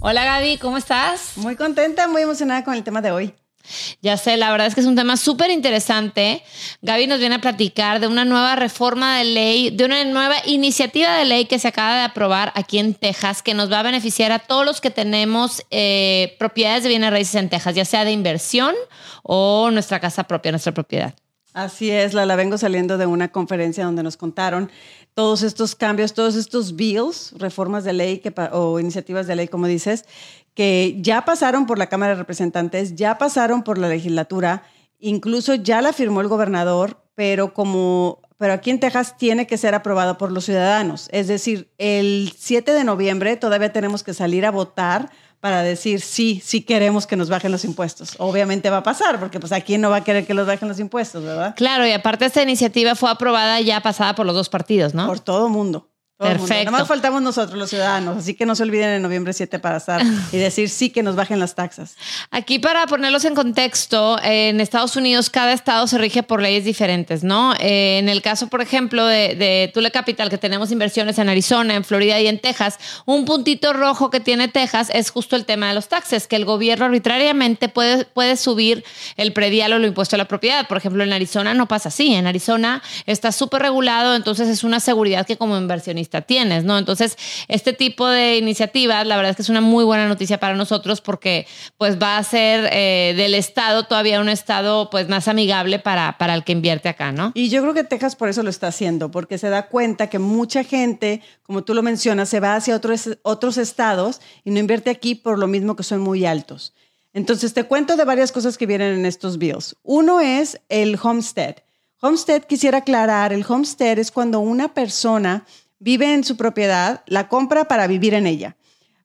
Hola Gaby, ¿cómo estás? Muy contenta, muy emocionada con el tema de hoy. Ya sé, la verdad es que es un tema súper interesante. Gaby nos viene a platicar de una nueva reforma de ley, de una nueva iniciativa de ley que se acaba de aprobar aquí en Texas, que nos va a beneficiar a todos los que tenemos eh, propiedades de bienes raíces en Texas, ya sea de inversión o nuestra casa propia, nuestra propiedad. Así es, la, vengo saliendo de una conferencia donde nos contaron todos estos cambios, todos estos bills, reformas de ley que, o iniciativas de ley, como dices, que ya pasaron por la Cámara de Representantes, ya pasaron por la legislatura, incluso ya la firmó el gobernador, pero como pero aquí en Texas tiene que ser aprobado por los ciudadanos. Es decir, el 7 de noviembre todavía tenemos que salir a votar para decir sí, sí queremos que nos bajen los impuestos. Obviamente va a pasar, porque pues aquí no va a querer que los bajen los impuestos, ¿verdad? Claro, y aparte esta iniciativa fue aprobada ya pasada por los dos partidos, ¿no? Por todo mundo. Perfecto. Nada más faltamos nosotros, los ciudadanos. Así que no se olviden en noviembre 7 para estar y decir sí que nos bajen las taxas. Aquí, para ponerlos en contexto, en Estados Unidos cada estado se rige por leyes diferentes, ¿no? Eh, en el caso, por ejemplo, de, de Tule Capital, que tenemos inversiones en Arizona, en Florida y en Texas, un puntito rojo que tiene Texas es justo el tema de los taxes, que el gobierno arbitrariamente puede, puede subir el predial o lo impuesto a la propiedad. Por ejemplo, en Arizona no pasa así. En Arizona está súper regulado, entonces es una seguridad que como inversionista tienes, ¿no? Entonces, este tipo de iniciativas, la verdad es que es una muy buena noticia para nosotros porque pues va a ser eh, del Estado todavía un Estado pues más amigable para, para el que invierte acá, ¿no? Y yo creo que Texas por eso lo está haciendo, porque se da cuenta que mucha gente, como tú lo mencionas, se va hacia otros, otros estados y no invierte aquí por lo mismo que son muy altos. Entonces, te cuento de varias cosas que vienen en estos bills. Uno es el homestead. Homestead, quisiera aclarar, el homestead es cuando una persona vive en su propiedad, la compra para vivir en ella.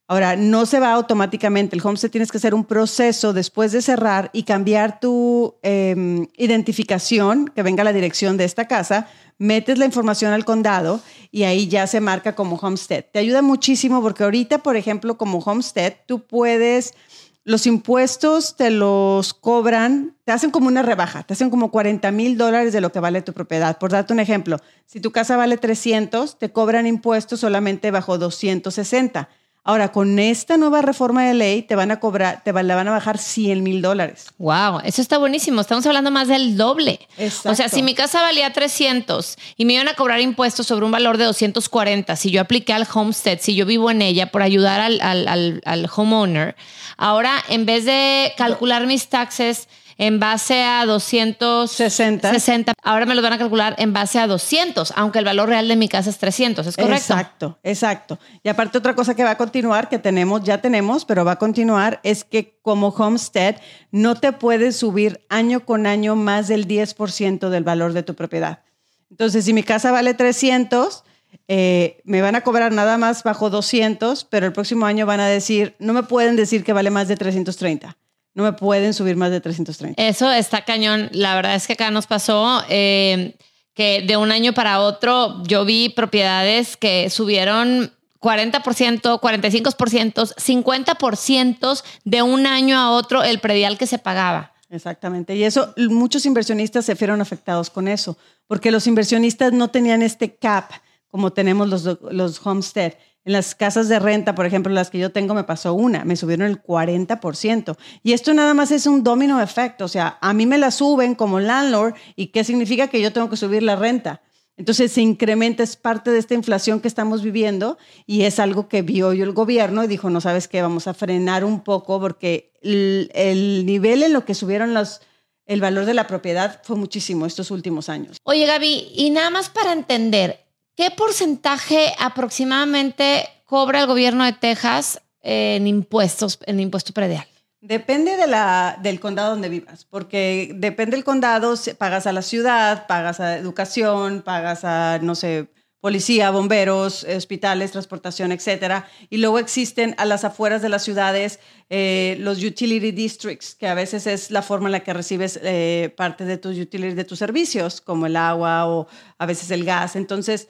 Ahora, no se va automáticamente. El homestead tienes que hacer un proceso después de cerrar y cambiar tu em, identificación, que venga la dirección de esta casa, metes la información al condado y ahí ya se marca como homestead. Te ayuda muchísimo porque ahorita, por ejemplo, como homestead, tú puedes los impuestos te los cobran, te hacen como una rebaja, te hacen como 40 mil dólares de lo que vale tu propiedad. Por darte un ejemplo, si tu casa vale 300, te cobran impuestos solamente bajo 260. Ahora, con esta nueva reforma de ley, te van a cobrar, te van, van a bajar 100 mil dólares. Wow, eso está buenísimo. Estamos hablando más del doble. O sea, si mi casa valía 300 y me iban a cobrar impuestos sobre un valor de 240, si yo apliqué al homestead, si yo vivo en ella por ayudar al, al, al homeowner, ahora en vez de calcular mis taxes, en base a 260. Ahora me lo van a calcular en base a 200, aunque el valor real de mi casa es 300, ¿es correcto? Exacto, exacto. Y aparte otra cosa que va a continuar, que tenemos, ya tenemos, pero va a continuar, es que como homestead no te puedes subir año con año más del 10% del valor de tu propiedad. Entonces, si mi casa vale 300, eh, me van a cobrar nada más bajo 200, pero el próximo año van a decir, no me pueden decir que vale más de 330 no me pueden subir más de 330. Eso está cañón. La verdad es que acá nos pasó eh, que de un año para otro yo vi propiedades que subieron 40%, 45%, 50% de un año a otro el predial que se pagaba. Exactamente. Y eso, muchos inversionistas se fueron afectados con eso, porque los inversionistas no tenían este cap como tenemos los, los homestead. En las casas de renta, por ejemplo, las que yo tengo, me pasó una, me subieron el 40%. Y esto nada más es un domino efecto, o sea, a mí me la suben como landlord y qué significa que yo tengo que subir la renta. Entonces se incrementa, es parte de esta inflación que estamos viviendo y es algo que vio yo el gobierno y dijo, no sabes qué, vamos a frenar un poco porque el, nivel en lo que subieron los, el valor de la propiedad fue muchísimo estos últimos años. Oye Gaby, y nada más para entender, ¿Qué porcentaje aproximadamente cobra el gobierno de Texas en impuestos, en impuesto predial? Depende de la, del condado donde vivas, porque depende del condado, pagas a la ciudad, pagas a educación, pagas a, no sé, policía, bomberos, hospitales, transportación, etcétera. Y luego existen a las afueras de las ciudades eh, los utility districts, que a veces es la forma en la que recibes eh, parte de tus utilities, de tus servicios, como el agua o a veces el gas. Entonces,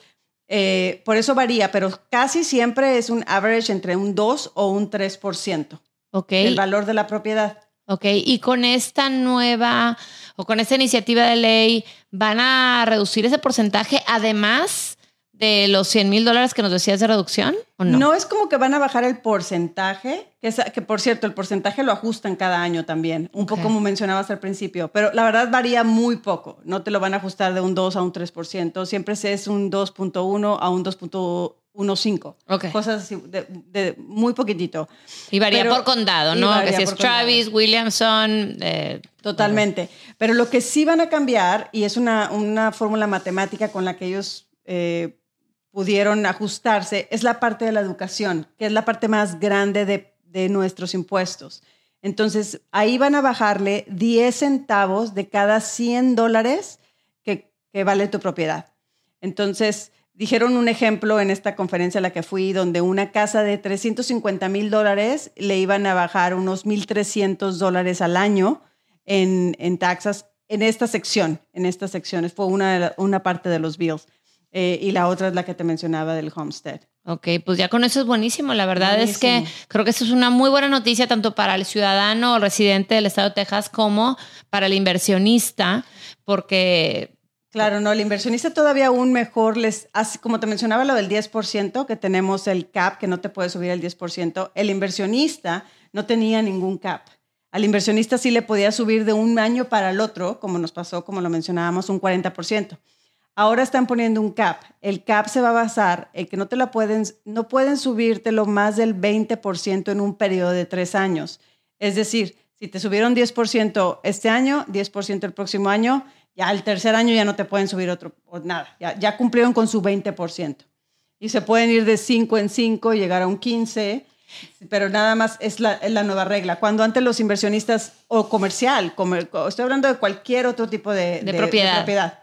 eh, por eso varía, pero casi siempre es un average entre un 2 o un 3%. Ok. El valor de la propiedad. Ok, y con esta nueva o con esta iniciativa de ley, ¿van a reducir ese porcentaje además de los 100 mil dólares que nos decías de reducción? ¿o no? no es como que van a bajar el porcentaje, que, que por cierto, el porcentaje lo ajustan cada año también, un poco como mencionabas al principio, pero la verdad varía muy poco. No te lo van a ajustar de un 2 a un 3%, siempre es un 2.1 a un 2.15. Okay. Cosas así, de, muy poquitito. Y varía por condado, ¿no? Que si es Travis, Williamson. Eh, Totalmente. Pero lo que sí van a cambiar, y es una, una fórmula matemática con la que ellos eh, pudieron ajustarse es la parte de la educación, que es la parte más grande de, nuestros impuestos. Entonces, ahí van a bajarle 10 centavos de cada 100 dólares que, vale tu propiedad. Entonces, dijeron un ejemplo en esta conferencia a la que fui, donde una casa de 350 mil dólares le iban a bajar unos 1.300 dólares al año en, en taxas en esta sección, en estas secciones. Fue una, una parte de los bills. Eh, y la otra es la que te mencionaba del homestead. Ok, pues ya con eso es buenísimo. La verdad es que creo que eso es una muy buena noticia tanto para el ciudadano o residente del estado de Texas como para el inversionista, porque... Claro, no, el inversionista todavía aún mejor les, así como te mencionaba lo del 10%, que tenemos el cap, que no te puede subir el 10%, el inversionista no tenía ningún cap. Al inversionista sí le podía subir de un año para el otro, como nos pasó, como lo mencionábamos, un 40%. Ahora están poniendo un cap. El cap se va a basar en que no te la pueden, no pueden subírtelo más del 20% en un periodo de tres años. Es decir, si te subieron 10% este año, 10% el próximo año, ya el tercer año ya no te pueden subir otro, nada. Ya, ya cumplieron con su 20%. Y se pueden ir de 5 en 5, llegar a un 15 pero nada más es la, nueva regla. Cuando antes los inversionistas o comercial, estoy hablando de cualquier otro tipo de, propiedad.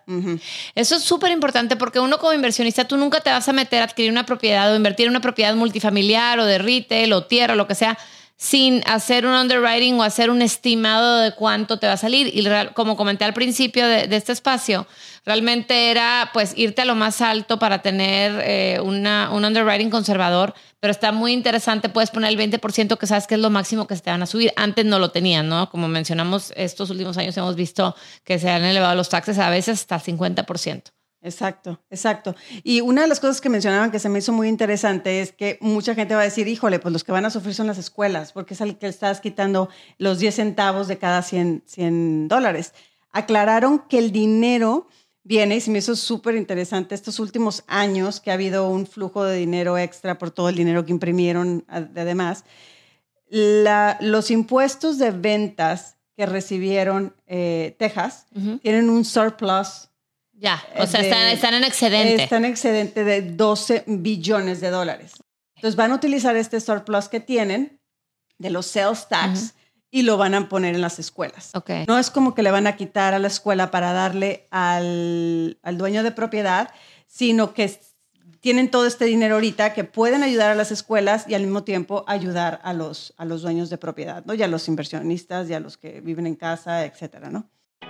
Eso es súper importante porque uno como inversionista, tú nunca te vas a meter a adquirir una propiedad o invertir en una propiedad multifamiliar o de retail o tierra o lo que sea sin hacer un underwriting o hacer un estimado de cuánto te va a salir. Y como comenté al principio de, este espacio, realmente era pues irte a lo más alto para tener eh, una, un underwriting conservador, pero está muy interesante, puedes poner el 20% que sabes que es lo máximo que se te van a subir. Antes no lo tenían, ¿no? Como mencionamos, estos últimos años hemos visto que se han elevado los taxes a veces hasta 50%. Exacto, exacto. Y una de las cosas que mencionaban que se me hizo muy interesante es que mucha gente va a decir, híjole, pues los que van a sufrir son las escuelas, porque es al que estás quitando los 10 centavos de cada 100, 100 dólares. Aclararon que el dinero viene, y se me hizo súper interesante estos últimos años que ha habido un flujo de dinero extra por todo el dinero que imprimieron además. los impuestos de ventas que recibieron eh, Texas tienen un surplus ya, o sea, están, en excedente. Están en excedente de 12 billones de dólares. Entonces van a utilizar este surplus que tienen de los sales tax y lo van a poner en las escuelas. Okay. No es como que le van a quitar a la escuela para darle al, al dueño de propiedad, sino que tienen todo este dinero ahorita que pueden ayudar a las escuelas y al mismo tiempo ayudar a los, a los dueños de propiedad, ¿no? Y a los inversionistas y a los que viven en casa, etcétera, ¿no?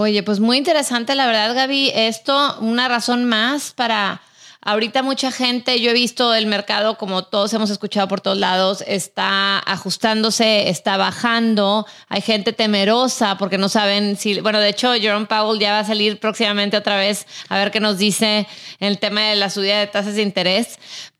Oye, pues muy interesante, la verdad, Gaby. Esto, una razón más para. Ahorita mucha gente, yo he visto el mercado, como todos hemos escuchado por todos lados, está ajustándose, está bajando. Hay gente temerosa porque no saben si, bueno, de hecho, Jerome Powell ya va a salir próximamente otra vez a ver qué nos dice el tema de la subida de tasas de interés.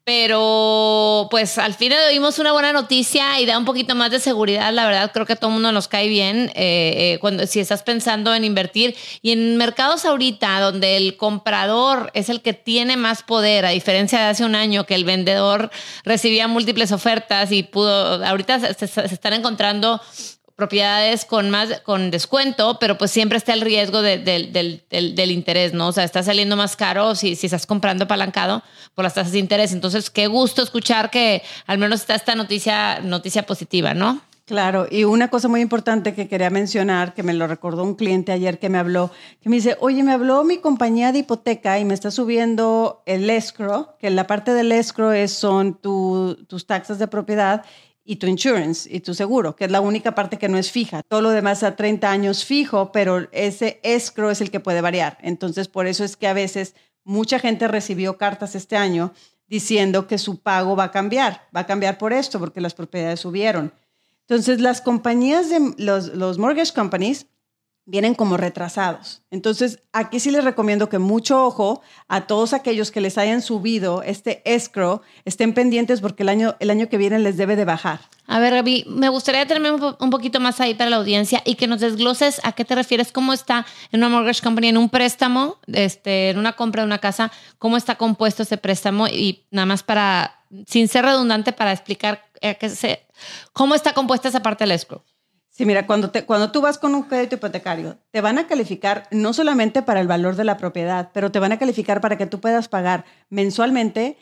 Pero pues al fin oímos una buena noticia y da un poquito más de seguridad. La verdad, creo que a todo el mundo nos cae bien eh, eh, cuando si estás pensando en invertir. Y en mercados ahorita, donde el comprador es el que tiene más poder, a diferencia de hace un año que el vendedor recibía múltiples ofertas y pudo, ahorita se están encontrando propiedades con más con descuento, pero pues siempre está el riesgo de- del- del- del- del interés, ¿no? O sea, está saliendo más caro si, si estás comprando apalancado por las tasas de interés. Entonces, qué gusto escuchar que al menos está esta noticia, noticia positiva, ¿no? Claro, y una cosa muy importante que quería mencionar, que me lo recordó un cliente ayer que me habló, que me dice, oye, me habló mi compañía de hipoteca y me está subiendo el escrow, que la parte del escrow es, son tu- tus taxas de propiedad y tu insurance y tu seguro, que es la única parte que no es fija. Todo lo demás a 30 años fijo, pero ese escrow es el que puede variar. Entonces, por eso es que a veces mucha gente recibió cartas este año diciendo que su pago va a cambiar, va a cambiar por esto, porque las propiedades subieron. Entonces, las compañías de los, los mortgage companies vienen como retrasados. Entonces, aquí sí les recomiendo que mucho ojo a todos aquellos que les hayan subido este escrow, estén pendientes porque el año, el año que viene les debe de bajar. A ver, Gaby, me gustaría tenerme un, po- un poquito más ahí para la audiencia y que nos desgloses a qué te refieres, cómo está en una mortgage company, en un préstamo, este, en una compra de una casa, cómo está compuesto ese préstamo y nada más para, sin ser redundante, para explicar qué se, cómo está compuesta esa parte del escrow. Sí, mira, cuando, te, cuando tú vas con un crédito hipotecario, te van a calificar no solamente para el valor de la propiedad, pero te van a calificar para que tú puedas pagar mensualmente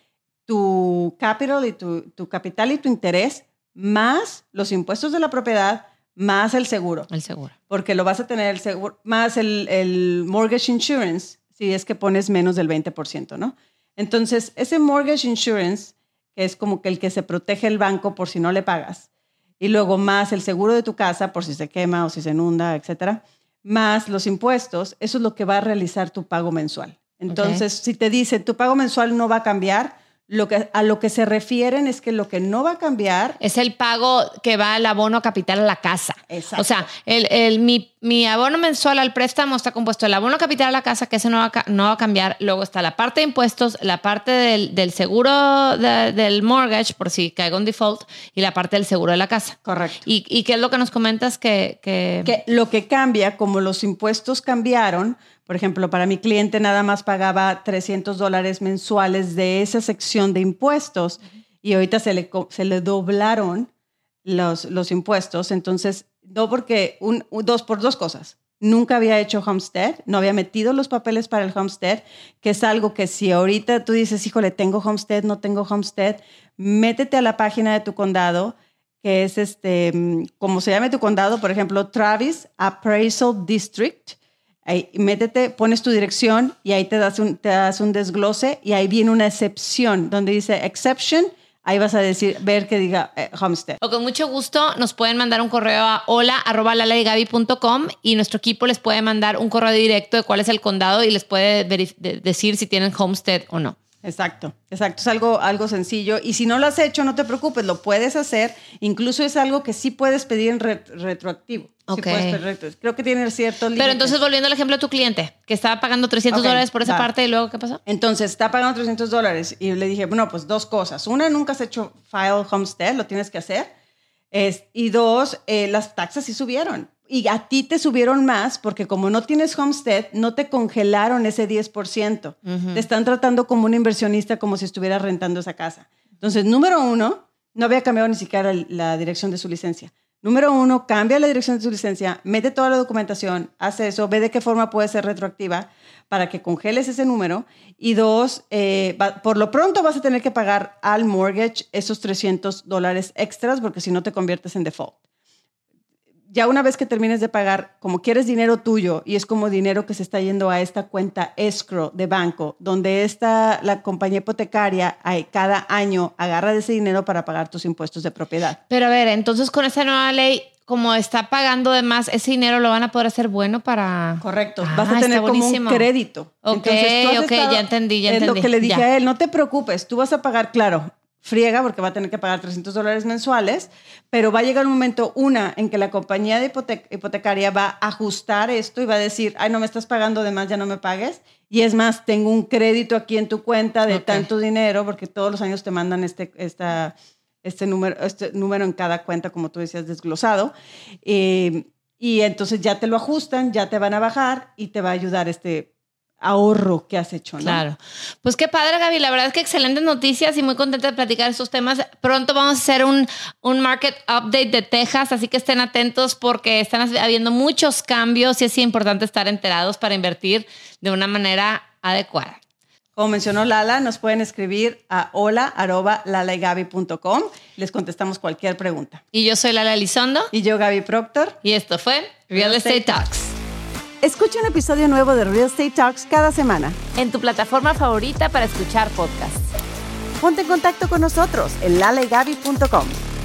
tu capital y tu, tu capital y tu interés, más los impuestos de la propiedad, más el seguro. El seguro. porque lo vas a tener el seguro, más el, el mortgage insurance, si es que pones menos del 20%, ¿no? Entonces, ese mortgage insurance, que es como que el que se protege el banco por si no le pagas, y luego más el seguro de tu casa por si se quema o si se inunda, etcétera, más los impuestos, eso es lo que va a realizar tu pago mensual. Entonces, si te dice tu pago mensual no va a cambiar, lo que, a lo que se refieren es que lo que no va a cambiar Es el pago que va al abono capital a la casa. Exacto. O sea, el, el- mi, mi abono mensual al préstamo está compuesto del abono capital a la casa, que ese no va, a, no va a cambiar. Luego está la parte de impuestos, la parte del, del seguro de- del mortgage, por si caigo en default, y la parte del seguro de la casa. Correcto. ¿Y, y qué es lo que nos comentas que... que- que lo que cambia, como los impuestos cambiaron, por ejemplo, para mi cliente nada más pagaba 300 dólares mensuales de esa sección de impuestos y ahorita se le, se le doblaron los, los impuestos. Entonces, no porque, un, un- dos por dos cosas. Nunca había hecho homestead, no había metido los papeles para el homestead, que es algo que si ahorita tú dices, híjole, tengo homestead, no tengo homestead, métete a la página de tu condado, que es este, mm, como se llame tu condado, por ejemplo, Travis Appraisal District. Ahí, métete, pones tu dirección y ahí te das, un, te das un desglose y ahí viene una excepción donde dice exception. Ahí vas a decir, ver que diga eh, homestead. O con mucho gusto nos pueden mandar un correo a hola arroba laladygaby.com y nuestro equipo les puede mandar un correo directo de cuál es el condado y les puede decir si tienen homestead o no. Exacto, exacto. Es algo, algo sencillo. Y si no lo has hecho, no te preocupes, lo puedes hacer. Incluso es algo que sí puedes pedir en re- retroactivo. Sí Ok. puedes pedir retro- Creo que tiene ciertos Pero entonces, volviendo al ejemplo de tu cliente, que estaba pagando 300 Ok, dólares por esa va. parte y luego, ¿qué pasó? Entonces, está pagando 300 dólares. Y le dije, bueno, pues dos cosas. Una, nunca has hecho file homestead, lo tienes que hacer. Es- y dos, eh, las taxas sí subieron. Y a ti te subieron más porque como no tienes homestead, no te congelaron ese 10%. Te están tratando como un inversionista, como si estuvieras rentando esa casa. Entonces, número uno, no había cambiado ni siquiera la dirección de su licencia. Número uno, cambia la dirección de su licencia, mete toda la documentación, hace eso, ve de qué forma puede ser retroactiva para que congeles ese número. Y dos, eh, va- por lo pronto vas a tener que pagar al mortgage esos 300 dólares extras porque si no te conviertes en default. Ya una vez que termines de pagar, como quieres dinero tuyo y es como dinero que se está yendo a esta cuenta escrow de banco, donde esta, la compañía hipotecaria cada año agarra de ese dinero para pagar tus impuestos de propiedad. Pero a ver, entonces con esta nueva ley, como está pagando de más, ese dinero lo van a poder hacer bueno para... Correcto. Ah, Vas a tener como un crédito. Ok, has ok, ya entendí, ya Es lo entendí, que le dije ya. a él, no te preocupes, tú vas a pagar, claro, friega porque va a tener que pagar 300 dólares mensuales, pero va a llegar un momento, una, en que la compañía de hipote- hipotecaria va a ajustar esto y va a decir, ay, no me estás pagando de más, ya no me pagues. Y es más, tengo un crédito aquí en tu cuenta de tanto dinero, porque todos los años te mandan este, esta, este, número, este número en cada cuenta, como tú decías, desglosado. Eh, y entonces ya te lo ajustan, ya te van a bajar y te va a ayudar este ahorro que has hecho, ¿no? Claro. Pues qué padre, Gaby. La verdad es que excelentes noticias y muy contenta de platicar estos temas. Pronto vamos a hacer un, un market update de Texas, así que estén atentos porque están habiendo muchos cambios y es importante estar enterados para invertir de una manera adecuada. Como mencionó Lala, nos pueden escribir a hola.lalaagaby.com. Les contestamos cualquier pregunta. Y yo soy Lala Elizondo Y yo, Gaby Proctor. y esto fue Real Estate Talks. Escucha un episodio nuevo de Real Estate Talks cada semana. En tu plataforma favorita para escuchar podcasts. Ponte en contacto con nosotros en lalaagaby.com.